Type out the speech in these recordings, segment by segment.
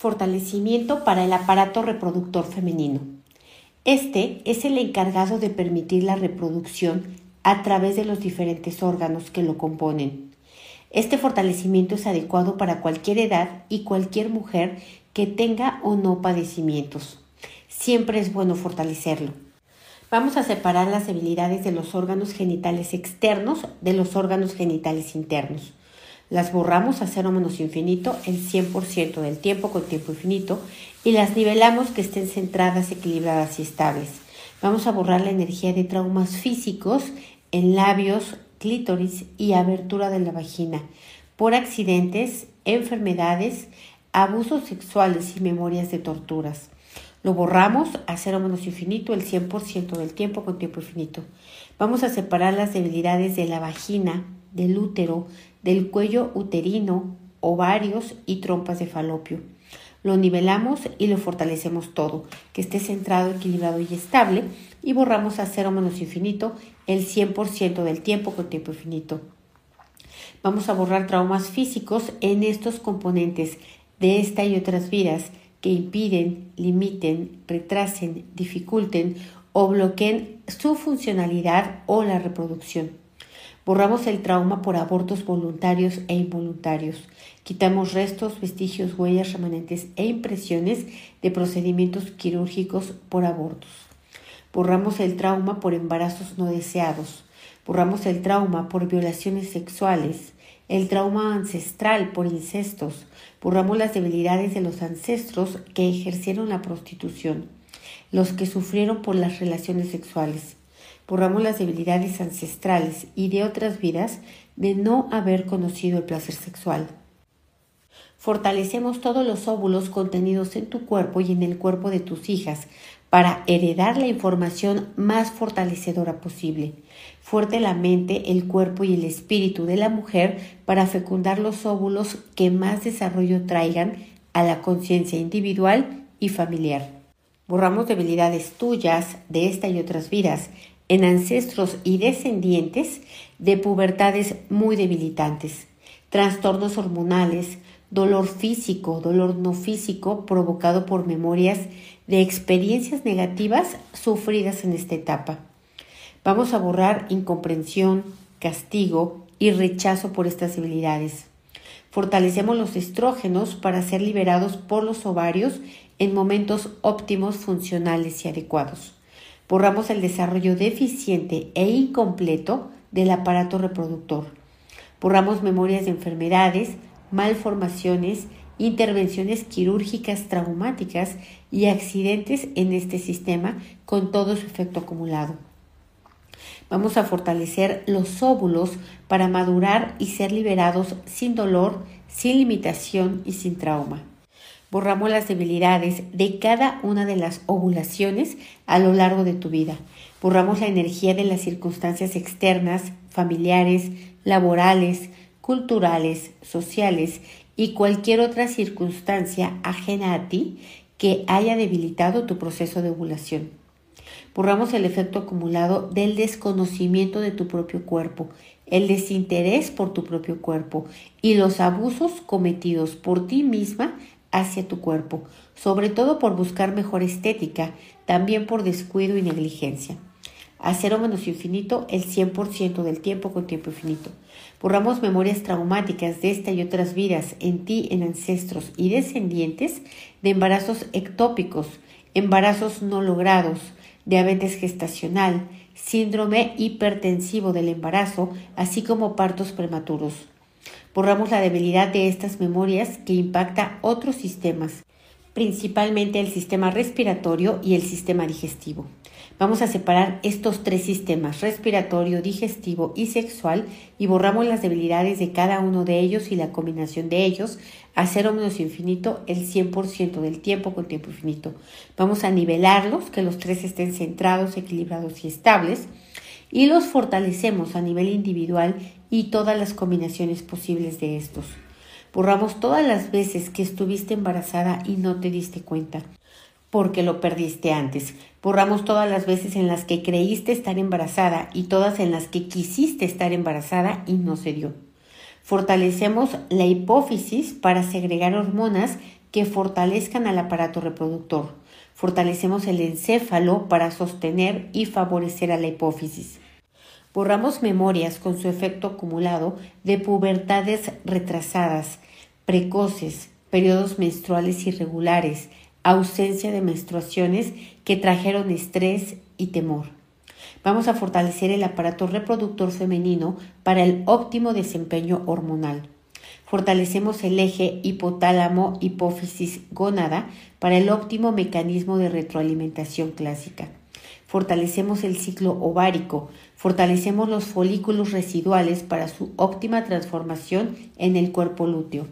Fortalecimiento para el aparato reproductor femenino. Este es el encargado de permitir la reproducción a través de los diferentes órganos que lo componen. Este fortalecimiento es adecuado para cualquier edad y cualquier mujer que tenga o no padecimientos. Siempre es bueno fortalecerlo. Vamos a separar las debilidades de los órganos genitales externos de los órganos genitales internos. Las borramos a cero menos infinito el 100% del tiempo con tiempo infinito y las nivelamos que estén centradas, equilibradas y estables. Vamos a borrar la energía de traumas físicos en labios, clítoris y abertura de la vagina por accidentes, enfermedades, abusos sexuales y memorias de torturas. Lo borramos a cero menos infinito el 100% del tiempo con tiempo infinito. Vamos a separar las debilidades de la vagina, del útero, del cuello uterino, ovarios y trompas de falopio. Lo nivelamos y lo fortalecemos todo, que esté centrado, equilibrado y estable, y borramos a cero menos infinito el 100% del tiempo con tiempo infinito. Vamos a borrar traumas físicos en estos componentes de esta y otras vidas que impiden, limiten, retrasen, dificulten o bloqueen su funcionalidad o la reproducción. Borramos el trauma por abortos voluntarios e involuntarios. Quitamos restos, vestigios, huellas, remanentes e impresiones de procedimientos quirúrgicos por abortos. Borramos el trauma por embarazos no deseados. Borramos el trauma por violaciones sexuales, el trauma ancestral por incestos. Borramos las debilidades de los ancestros que ejercieron la prostitución, los que sufrieron por las relaciones sexuales borramos las debilidades ancestrales y de otras vidas de no haber conocido el placer sexual. Fortalecemos todos los óvulos contenidos en tu cuerpo y en el cuerpo de tus hijas para heredar la información más fortalecedora posible. Fuerte la mente, el cuerpo y el espíritu de la mujer para fecundar los óvulos que más desarrollo traigan a la conciencia individual y familiar. Borramos debilidades tuyas de esta y otras vidas en ancestros y descendientes de pubertades muy debilitantes, trastornos hormonales, dolor físico, dolor no físico provocado por memorias de experiencias negativas sufridas en esta etapa. Vamos a borrar incomprensión, castigo y rechazo por estas debilidades. Fortalecemos los estrógenos para ser liberados por los ovarios en momentos óptimos, funcionales y adecuados borramos el desarrollo deficiente e incompleto del aparato reproductor. Borramos memorias de enfermedades, malformaciones, intervenciones quirúrgicas traumáticas y accidentes en este sistema con todo su efecto acumulado. Vamos a fortalecer los óvulos para madurar y ser liberados sin dolor, sin limitación y sin trauma. Borramos las debilidades de cada una de las ovulaciones a lo largo de tu vida. Borramos la energía de las circunstancias externas, familiares, laborales, culturales, sociales y cualquier otra circunstancia ajena a ti que haya debilitado tu proceso de ovulación. Borramos el efecto acumulado del desconocimiento de tu propio cuerpo, el desinterés por tu propio cuerpo y los abusos cometidos por ti misma hacia tu cuerpo, sobre todo por buscar mejor estética, también por descuido y negligencia. A cero menos infinito el 100% del tiempo con tiempo infinito. Borramos memorias traumáticas de esta y otras vidas en ti, en ancestros y descendientes de embarazos ectópicos, embarazos no logrados, diabetes gestacional, síndrome hipertensivo del embarazo, así como partos prematuros. Borramos la debilidad de estas memorias que impacta otros sistemas, principalmente el sistema respiratorio y el sistema digestivo. Vamos a separar estos tres sistemas, respiratorio, digestivo y sexual, y borramos las debilidades de cada uno de ellos y la combinación de ellos a cero menos infinito el 100% del tiempo con tiempo infinito. Vamos a nivelarlos, que los tres estén centrados, equilibrados y estables y los fortalecemos a nivel individual y todas las combinaciones posibles de estos. Borramos todas las veces que estuviste embarazada y no te diste cuenta, porque lo perdiste antes. Borramos todas las veces en las que creíste estar embarazada y todas en las que quisiste estar embarazada y no se dio. Fortalecemos la hipófisis para segregar hormonas que fortalezcan al aparato reproductor. Fortalecemos el encéfalo para sostener y favorecer a la hipófisis. Borramos memorias con su efecto acumulado de pubertades retrasadas, precoces, periodos menstruales irregulares, ausencia de menstruaciones que trajeron estrés y temor. Vamos a fortalecer el aparato reproductor femenino para el óptimo desempeño hormonal. Fortalecemos el eje hipotálamo hipófisis gónada para el óptimo mecanismo de retroalimentación clásica. Fortalecemos el ciclo ovárico, fortalecemos los folículos residuales para su óptima transformación en el cuerpo lúteo.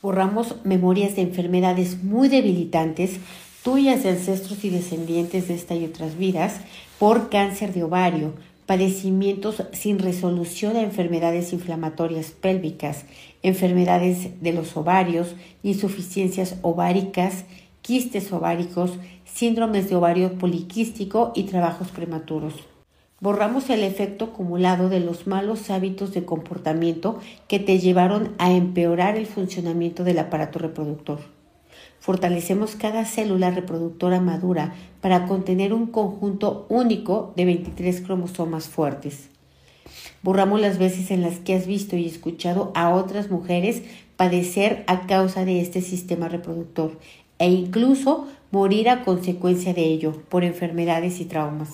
Borramos memorias de enfermedades muy debilitantes, tuyas de ancestros y descendientes de esta y otras vidas, por cáncer de ovario, padecimientos sin resolución a enfermedades inflamatorias pélvicas, enfermedades de los ovarios, insuficiencias ováricas, quistes ováricos, síndromes de ovario poliquístico y trabajos prematuros. Borramos el efecto acumulado de los malos hábitos de comportamiento que te llevaron a empeorar el funcionamiento del aparato reproductor. Fortalecemos cada célula reproductora madura para contener un conjunto único de 23 cromosomas fuertes. Borramos las veces en las que has visto y escuchado a otras mujeres padecer a causa de este sistema reproductor e incluso morir a consecuencia de ello por enfermedades y traumas.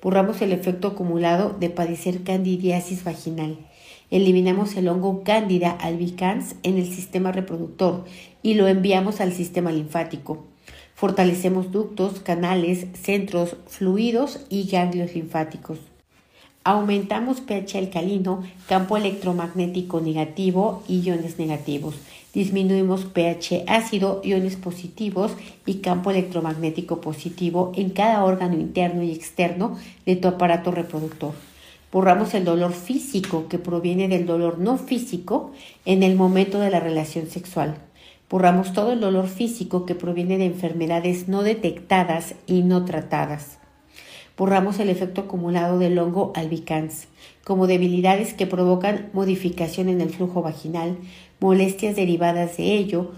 Borramos el efecto acumulado de padecer candidiasis vaginal. Eliminamos el hongo Candida albicans en el sistema reproductor y lo enviamos al sistema linfático. Fortalecemos ductos, canales, centros, fluidos y ganglios linfáticos. Aumentamos pH alcalino, campo electromagnético negativo y iones negativos disminuimos pH ácido, iones positivos y campo electromagnético positivo en cada órgano interno y externo de tu aparato reproductor. Borramos el dolor físico que proviene del dolor no físico en el momento de la relación sexual. Borramos todo el dolor físico que proviene de enfermedades no detectadas y no tratadas. Borramos el efecto acumulado del hongo albicans, como debilidades que provocan modificación en el flujo vaginal, molestias derivadas de ello,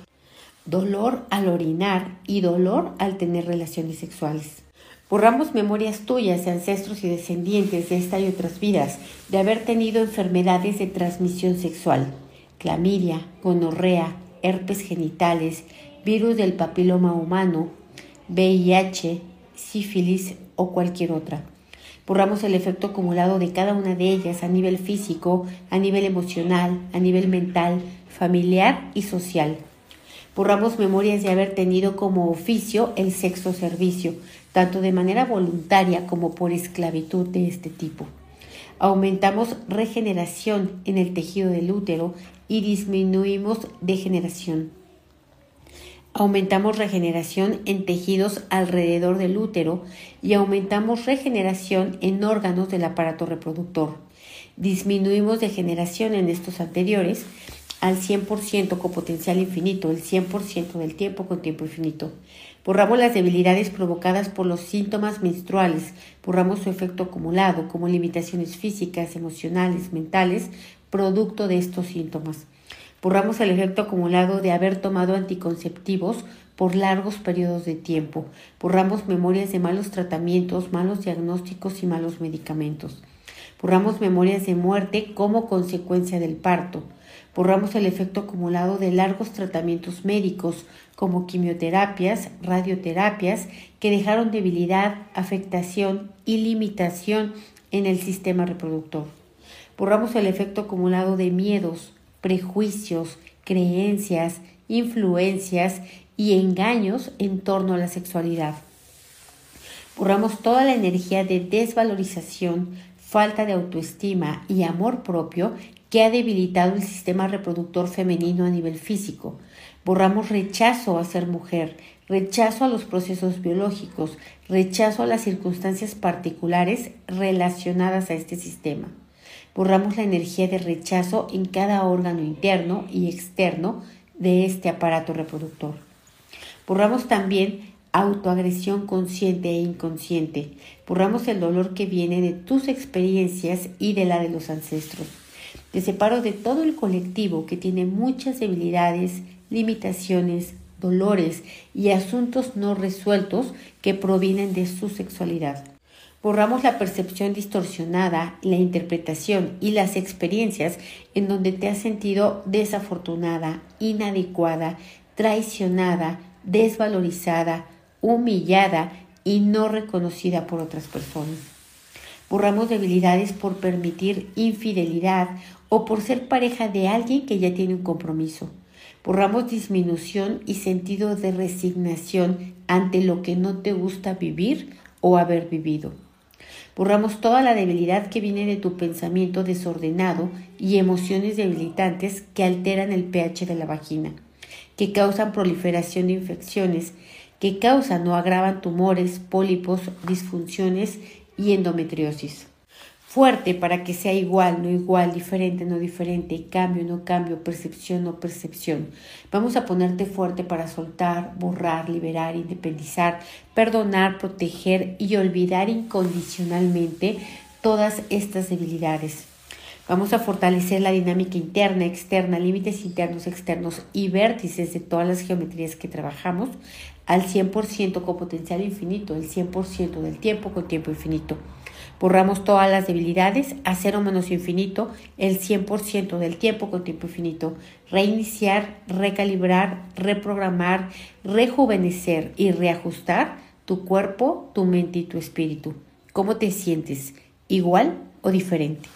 dolor al orinar y dolor al tener relaciones sexuales. Borramos memorias tuyas de ancestros y descendientes de esta y otras vidas de haber tenido enfermedades de transmisión sexual, clamidia, gonorrea, herpes genitales, virus del papiloma humano, VIH, sífilis o cualquier otra. Borramos el efecto acumulado de cada una de ellas a nivel físico, a nivel emocional, a nivel mental, familiar y social. Borramos memorias de haber tenido como oficio el sexo servicio, tanto de manera voluntaria como por esclavitud de este tipo. Aumentamos regeneración en el tejido del útero y disminuimos degeneración. Aumentamos regeneración en tejidos alrededor del útero y aumentamos regeneración en órganos del aparato reproductor. Disminuimos degeneración en estos anteriores al 100% con potencial infinito, el 100% del tiempo con tiempo infinito. Borramos las debilidades provocadas por los síntomas menstruales, borramos su efecto acumulado como limitaciones físicas, emocionales, mentales, producto de estos síntomas. Borramos el efecto acumulado de haber tomado anticonceptivos por largos periodos de tiempo. Borramos memorias de malos tratamientos, malos diagnósticos y malos medicamentos. Borramos memorias de muerte como consecuencia del parto. Borramos el efecto acumulado de largos tratamientos médicos como quimioterapias, radioterapias, que dejaron debilidad, afectación y limitación en el sistema reproductor. Borramos el efecto acumulado de miedos, prejuicios, creencias, influencias y engaños en torno a la sexualidad. Borramos toda la energía de desvalorización, falta de autoestima y amor propio que ha debilitado el sistema reproductor femenino a nivel físico. Borramos rechazo a ser mujer, rechazo a los procesos biológicos, rechazo a las circunstancias particulares relacionadas a este sistema. Borramos la energía de rechazo en cada órgano interno y externo de este aparato reproductor. Borramos también autoagresión consciente e inconsciente. Borramos el dolor que viene de tus experiencias y de la de los ancestros. Te separo de todo el colectivo que tiene muchas debilidades, limitaciones, dolores y asuntos no resueltos que provienen de su sexualidad. Borramos la percepción distorsionada, la interpretación y las experiencias en donde te has sentido desafortunada, inadecuada, traicionada, desvalorizada, humillada y no reconocida por otras personas. Borramos debilidades por permitir infidelidad o por ser pareja de alguien que ya tiene un compromiso. Borramos disminución y sentido de resignación ante lo que no te gusta vivir o haber vivido. Borramos toda la debilidad que viene de tu pensamiento desordenado y emociones debilitantes que alteran el pH de la vagina, que causan proliferación de infecciones, que causan o agravan tumores, pólipos, disfunciones y endometriosis. Fuerte para que sea igual, no igual, diferente, no diferente, cambio, no cambio, percepción, no percepción. Vamos a ponerte fuerte para soltar, borrar, liberar, independizar, perdonar, proteger y olvidar incondicionalmente todas estas debilidades. Vamos a fortalecer la dinámica interna, externa, límites internos, externos y vértices de todas las geometrías que trabajamos al 100% con potencial infinito, el 100% del tiempo con tiempo infinito. Borramos todas las debilidades a cero menos infinito, el 100% del tiempo con tiempo infinito. Reiniciar, recalibrar, reprogramar, rejuvenecer y reajustar tu cuerpo, tu mente y tu espíritu. ¿Cómo te sientes? ¿Igual o diferente?